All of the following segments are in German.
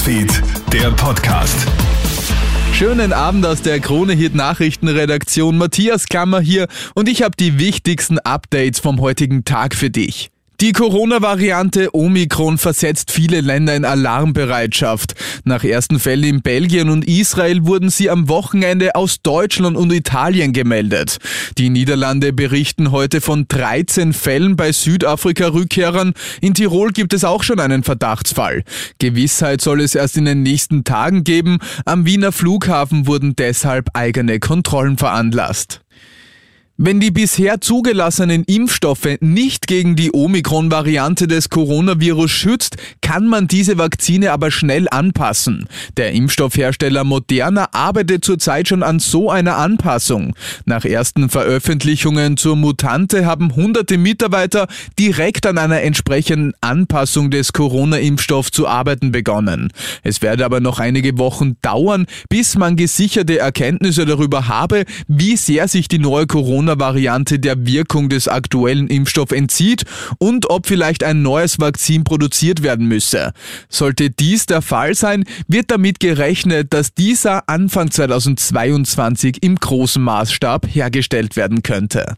Newsfeed, der Podcast. Schönen Abend aus der Krone Hit Nachrichtenredaktion. Matthias Kammer hier und ich habe die wichtigsten Updates vom heutigen Tag für dich. Die Corona-Variante Omikron versetzt viele Länder in Alarmbereitschaft. Nach ersten Fällen in Belgien und Israel wurden sie am Wochenende aus Deutschland und Italien gemeldet. Die Niederlande berichten heute von 13 Fällen bei Südafrika-Rückkehrern. In Tirol gibt es auch schon einen Verdachtsfall. Gewissheit soll es erst in den nächsten Tagen geben. Am Wiener Flughafen wurden deshalb eigene Kontrollen veranlasst. Wenn die bisher zugelassenen Impfstoffe nicht gegen die Omikron-Variante des Coronavirus schützt, kann man diese Vakzine aber schnell anpassen. Der Impfstoffhersteller Moderna arbeitet zurzeit schon an so einer Anpassung. Nach ersten Veröffentlichungen zur Mutante haben hunderte Mitarbeiter direkt an einer entsprechenden Anpassung des Corona-Impfstoffs zu arbeiten begonnen. Es werde aber noch einige Wochen dauern, bis man gesicherte Erkenntnisse darüber habe, wie sehr sich die neue Corona Corona-Variante der Wirkung des aktuellen Impfstoffs entzieht und ob vielleicht ein neues Vakzin produziert werden müsse. Sollte dies der Fall sein, wird damit gerechnet, dass dieser Anfang 2022 im großen Maßstab hergestellt werden könnte.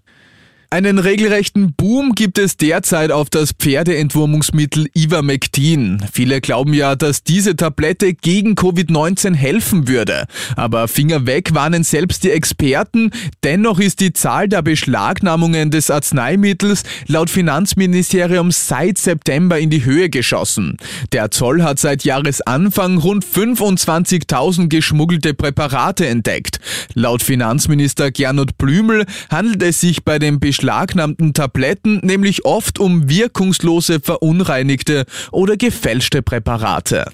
Einen regelrechten Boom gibt es derzeit auf das Pferdeentwurmungsmittel Ivermectin. Viele glauben ja, dass diese Tablette gegen Covid-19 helfen würde. Aber Finger weg warnen selbst die Experten. Dennoch ist die Zahl der Beschlagnahmungen des Arzneimittels laut Finanzministerium seit September in die Höhe geschossen. Der Zoll hat seit Jahresanfang rund 25.000 geschmuggelte Präparate entdeckt. Laut Finanzminister Gernot Blümel handelt es sich bei den Beschlagnahmungen beschlagnahmten Tabletten nämlich oft um wirkungslose, verunreinigte oder gefälschte Präparate.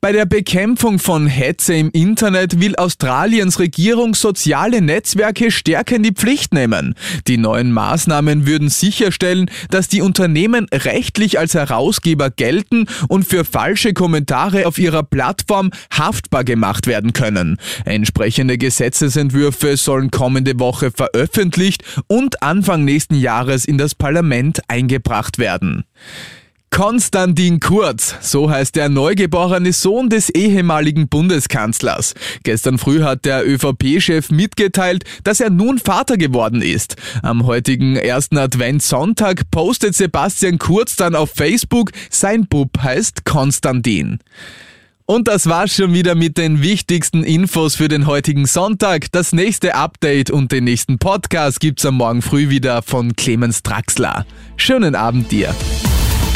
Bei der Bekämpfung von Hetze im Internet will Australiens Regierung soziale Netzwerke stärker in die Pflicht nehmen. Die neuen Maßnahmen würden sicherstellen, dass die Unternehmen rechtlich als Herausgeber gelten und für falsche Kommentare auf ihrer Plattform haftbar gemacht werden können. Entsprechende Gesetzesentwürfe sollen kommende Woche veröffentlicht und Anfang nächsten Jahres in das Parlament eingebracht werden. Konstantin Kurz, so heißt der neugeborene Sohn des ehemaligen Bundeskanzlers. Gestern früh hat der ÖVP-Chef mitgeteilt, dass er nun Vater geworden ist. Am heutigen ersten Adventssonntag postet Sebastian Kurz dann auf Facebook, sein Bub heißt Konstantin. Und das war's schon wieder mit den wichtigsten Infos für den heutigen Sonntag. Das nächste Update und den nächsten Podcast gibt's am Morgen früh wieder von Clemens Draxler. Schönen Abend dir.